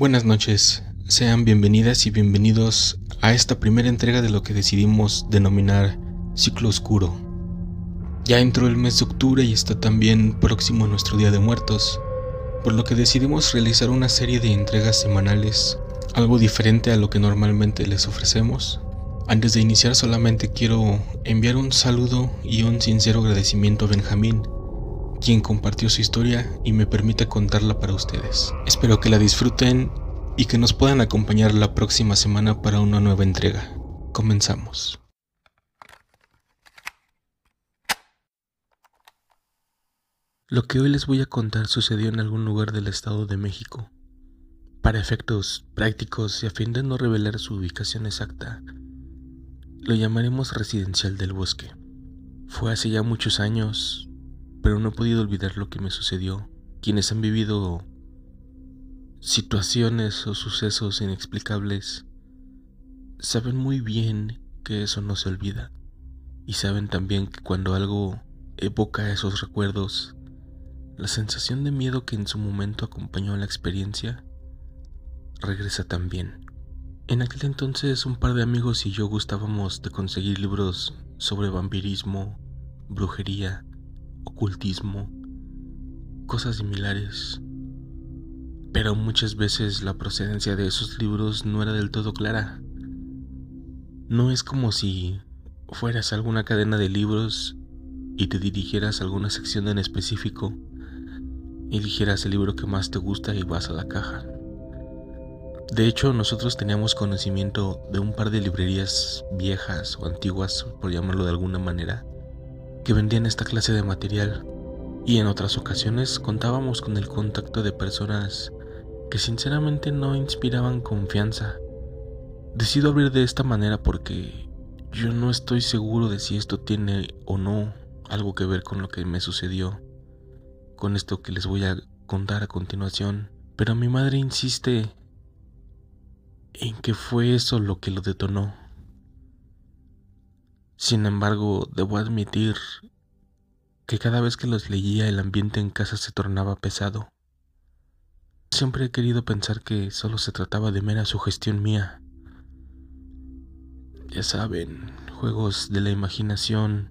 Buenas noches, sean bienvenidas y bienvenidos a esta primera entrega de lo que decidimos denominar Ciclo Oscuro. Ya entró el mes de octubre y está también próximo nuestro Día de Muertos, por lo que decidimos realizar una serie de entregas semanales, algo diferente a lo que normalmente les ofrecemos. Antes de iniciar solamente quiero enviar un saludo y un sincero agradecimiento a Benjamín, quien compartió su historia y me permite contarla para ustedes. Espero que la disfruten y que nos puedan acompañar la próxima semana para una nueva entrega. Comenzamos. Lo que hoy les voy a contar sucedió en algún lugar del Estado de México. Para efectos prácticos y a fin de no revelar su ubicación exacta, lo llamaremos Residencial del Bosque. Fue hace ya muchos años, pero no he podido olvidar lo que me sucedió. Quienes han vivido situaciones o sucesos inexplicables saben muy bien que eso no se olvida. Y saben también que cuando algo evoca esos recuerdos, la sensación de miedo que en su momento acompañó a la experiencia regresa también. En aquel entonces un par de amigos y yo gustábamos de conseguir libros sobre vampirismo, brujería ocultismo, cosas similares. Pero muchas veces la procedencia de esos libros no era del todo clara. No es como si fueras alguna cadena de libros y te dirigieras a alguna sección en específico, eligieras el libro que más te gusta y vas a la caja. De hecho, nosotros teníamos conocimiento de un par de librerías viejas o antiguas, por llamarlo de alguna manera, que vendían esta clase de material y en otras ocasiones contábamos con el contacto de personas que sinceramente no inspiraban confianza. Decido abrir de esta manera porque yo no estoy seguro de si esto tiene o no algo que ver con lo que me sucedió, con esto que les voy a contar a continuación, pero mi madre insiste en que fue eso lo que lo detonó. Sin embargo, debo admitir que cada vez que los leía el ambiente en casa se tornaba pesado. Siempre he querido pensar que solo se trataba de mera sugestión mía. Ya saben, juegos de la imaginación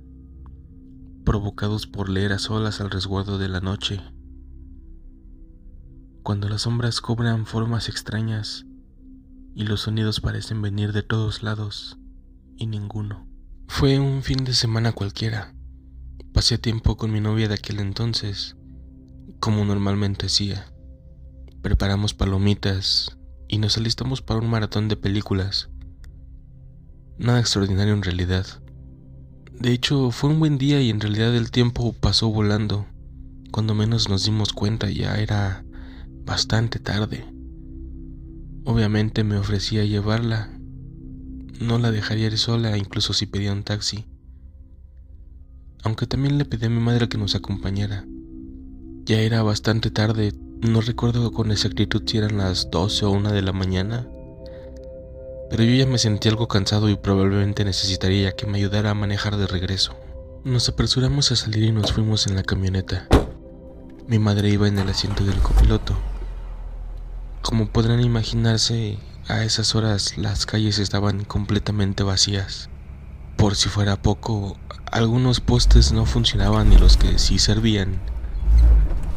provocados por leer a solas al resguardo de la noche. Cuando las sombras cobran formas extrañas y los sonidos parecen venir de todos lados y ninguno. Fue un fin de semana cualquiera. Pasé tiempo con mi novia de aquel entonces, como normalmente hacía. Preparamos palomitas y nos alistamos para un maratón de películas. Nada extraordinario en realidad. De hecho, fue un buen día y en realidad el tiempo pasó volando. Cuando menos nos dimos cuenta ya era bastante tarde. Obviamente me ofrecía llevarla, no la dejaría ir sola incluso si pedía un taxi. Aunque también le pedí a mi madre que nos acompañara. Ya era bastante tarde, no recuerdo con exactitud si eran las 12 o 1 de la mañana, pero yo ya me sentí algo cansado y probablemente necesitaría que me ayudara a manejar de regreso. Nos apresuramos a salir y nos fuimos en la camioneta. Mi madre iba en el asiento del copiloto. Como podrán imaginarse, a esas horas las calles estaban completamente vacías. Por si fuera poco, algunos postes no funcionaban y los que sí servían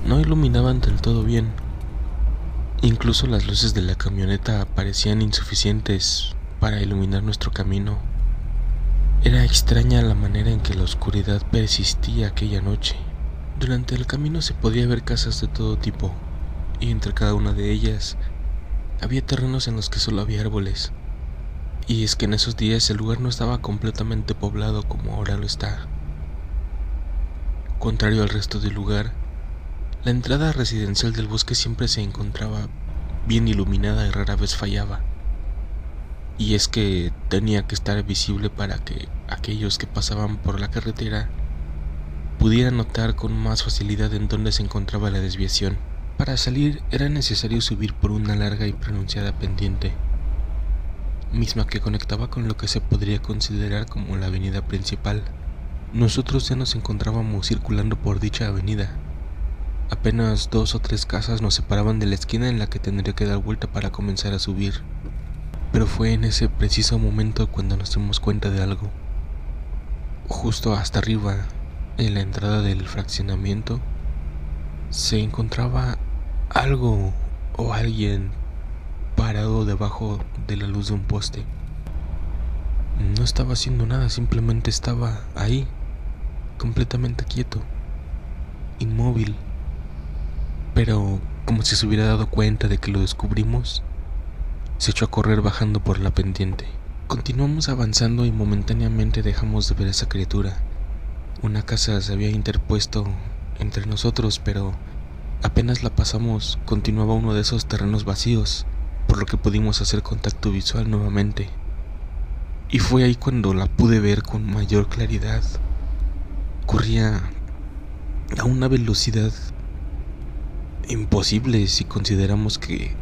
no iluminaban del todo bien. Incluso las luces de la camioneta parecían insuficientes para iluminar nuestro camino. Era extraña la manera en que la oscuridad persistía aquella noche. Durante el camino se podía ver casas de todo tipo, y entre cada una de ellas había terrenos en los que solo había árboles. Y es que en esos días el lugar no estaba completamente poblado como ahora lo está. Contrario al resto del lugar, la entrada residencial del bosque siempre se encontraba bien iluminada y rara vez fallaba. Y es que tenía que estar visible para que aquellos que pasaban por la carretera pudieran notar con más facilidad en dónde se encontraba la desviación. Para salir era necesario subir por una larga y pronunciada pendiente, misma que conectaba con lo que se podría considerar como la avenida principal. Nosotros ya nos encontrábamos circulando por dicha avenida, Apenas dos o tres casas nos separaban de la esquina en la que tendría que dar vuelta para comenzar a subir. Pero fue en ese preciso momento cuando nos dimos cuenta de algo. Justo hasta arriba, en la entrada del fraccionamiento, se encontraba algo o alguien parado debajo de la luz de un poste. No estaba haciendo nada, simplemente estaba ahí, completamente quieto, inmóvil. Pero como si se hubiera dado cuenta de que lo descubrimos, se echó a correr bajando por la pendiente. Continuamos avanzando y momentáneamente dejamos de ver a esa criatura. Una casa se había interpuesto entre nosotros, pero apenas la pasamos continuaba uno de esos terrenos vacíos, por lo que pudimos hacer contacto visual nuevamente. Y fue ahí cuando la pude ver con mayor claridad. Corría a una velocidad imposible si consideramos que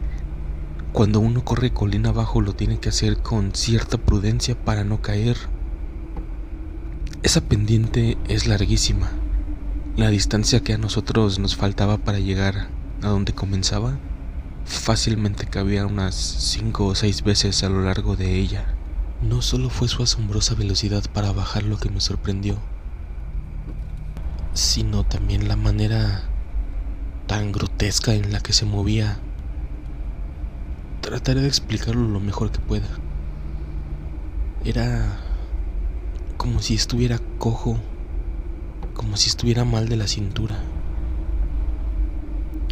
cuando uno corre colina abajo lo tiene que hacer con cierta prudencia para no caer. Esa pendiente es larguísima. La distancia que a nosotros nos faltaba para llegar a donde comenzaba fácilmente cabía unas cinco o seis veces a lo largo de ella. No solo fue su asombrosa velocidad para bajar lo que me sorprendió, sino también la manera tan grotesca en la que se movía. Trataré de explicarlo lo mejor que pueda. Era como si estuviera cojo, como si estuviera mal de la cintura.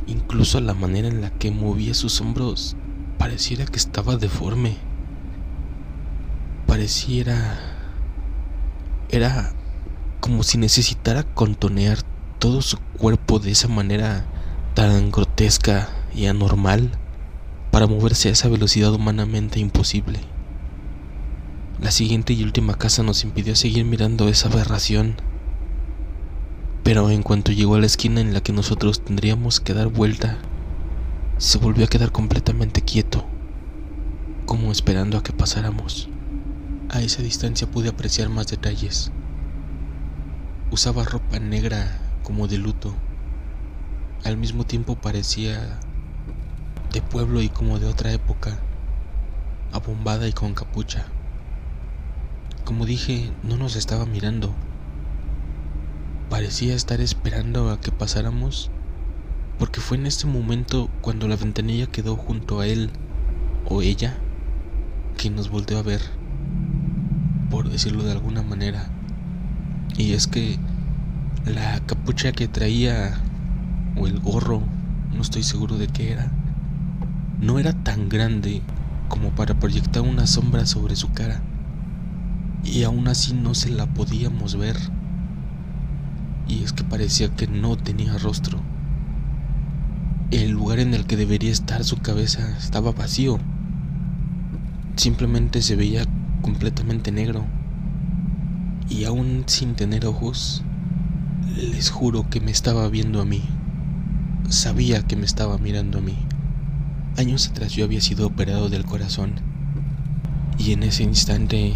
Incluso la manera en la que movía sus hombros pareciera que estaba deforme. Pareciera... Era como si necesitara contonear todo su cuerpo de esa manera tan grotesca y anormal para moverse a esa velocidad humanamente imposible. La siguiente y última casa nos impidió seguir mirando esa aberración, pero en cuanto llegó a la esquina en la que nosotros tendríamos que dar vuelta, se volvió a quedar completamente quieto, como esperando a que pasáramos. A esa distancia pude apreciar más detalles. Usaba ropa negra como de luto al mismo tiempo parecía de pueblo y como de otra época, abombada y con capucha. Como dije, no nos estaba mirando. Parecía estar esperando a que pasáramos, porque fue en este momento cuando la ventanilla quedó junto a él o ella que nos volteó a ver, por decirlo de alguna manera. Y es que la capucha que traía o el gorro, no estoy seguro de qué era, no era tan grande como para proyectar una sombra sobre su cara, y aún así no se la podíamos ver, y es que parecía que no tenía rostro. El lugar en el que debería estar su cabeza estaba vacío, simplemente se veía completamente negro, y aún sin tener ojos, les juro que me estaba viendo a mí sabía que me estaba mirando a mí. Años atrás yo había sido operado del corazón y en ese instante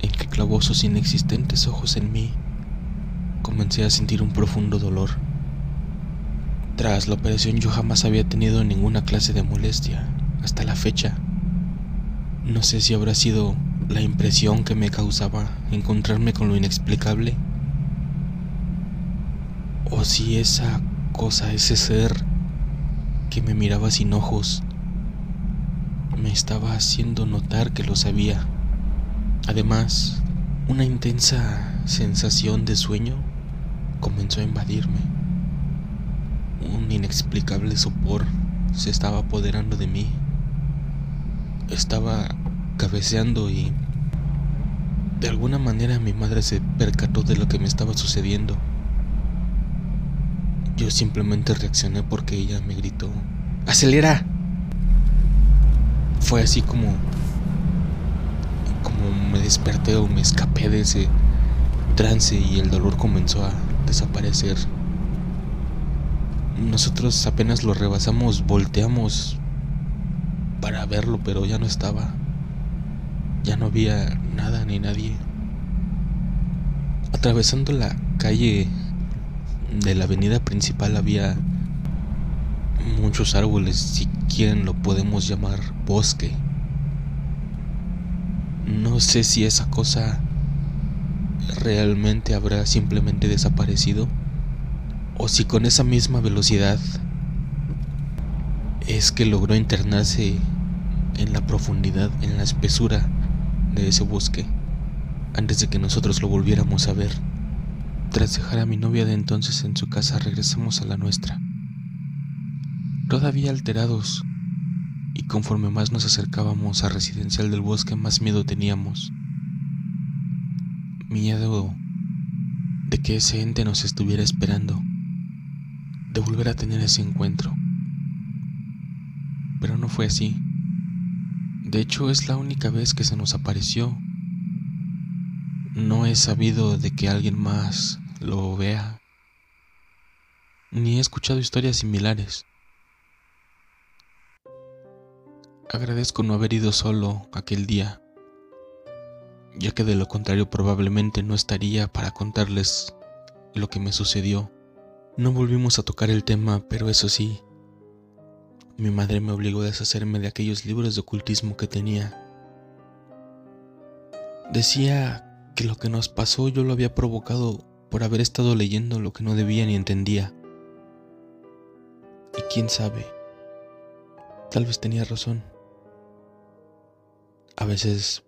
en que clavó sus inexistentes ojos en mí, comencé a sentir un profundo dolor. Tras la operación yo jamás había tenido ninguna clase de molestia hasta la fecha. No sé si habrá sido la impresión que me causaba encontrarme con lo inexplicable o si esa cosa, ese ser que me miraba sin ojos, me estaba haciendo notar que lo sabía. Además, una intensa sensación de sueño comenzó a invadirme. Un inexplicable sopor se estaba apoderando de mí. Estaba cabeceando y de alguna manera mi madre se percató de lo que me estaba sucediendo. Yo simplemente reaccioné porque ella me gritó, ¡Acelera! Fue así como... como me desperté o me escapé de ese trance y el dolor comenzó a desaparecer. Nosotros apenas lo rebasamos, volteamos para verlo, pero ya no estaba. Ya no había nada ni nadie. Atravesando la calle de la avenida principal había muchos árboles, si quieren lo podemos llamar bosque. No sé si esa cosa realmente habrá simplemente desaparecido o si con esa misma velocidad es que logró internarse en la profundidad, en la espesura de ese bosque antes de que nosotros lo volviéramos a ver. Tras dejar a mi novia de entonces en su casa regresamos a la nuestra. Todavía alterados, y conforme más nos acercábamos a Residencial del Bosque más miedo teníamos. Miedo de que ese ente nos estuviera esperando, de volver a tener ese encuentro. Pero no fue así. De hecho, es la única vez que se nos apareció no he sabido de que alguien más lo vea, ni he escuchado historias similares. Agradezco no haber ido solo aquel día, ya que de lo contrario probablemente no estaría para contarles lo que me sucedió. No volvimos a tocar el tema, pero eso sí, mi madre me obligó a deshacerme de aquellos libros de ocultismo que tenía. Decía que lo que nos pasó yo lo había provocado por haber estado leyendo lo que no debía ni entendía. Y quién sabe, tal vez tenía razón. A veces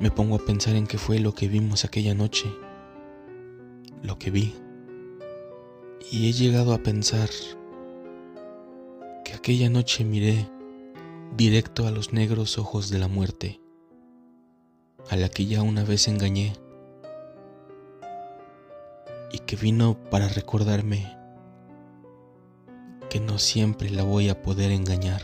me pongo a pensar en qué fue lo que vimos aquella noche, lo que vi. Y he llegado a pensar que aquella noche miré directo a los negros ojos de la muerte a la que ya una vez engañé y que vino para recordarme que no siempre la voy a poder engañar.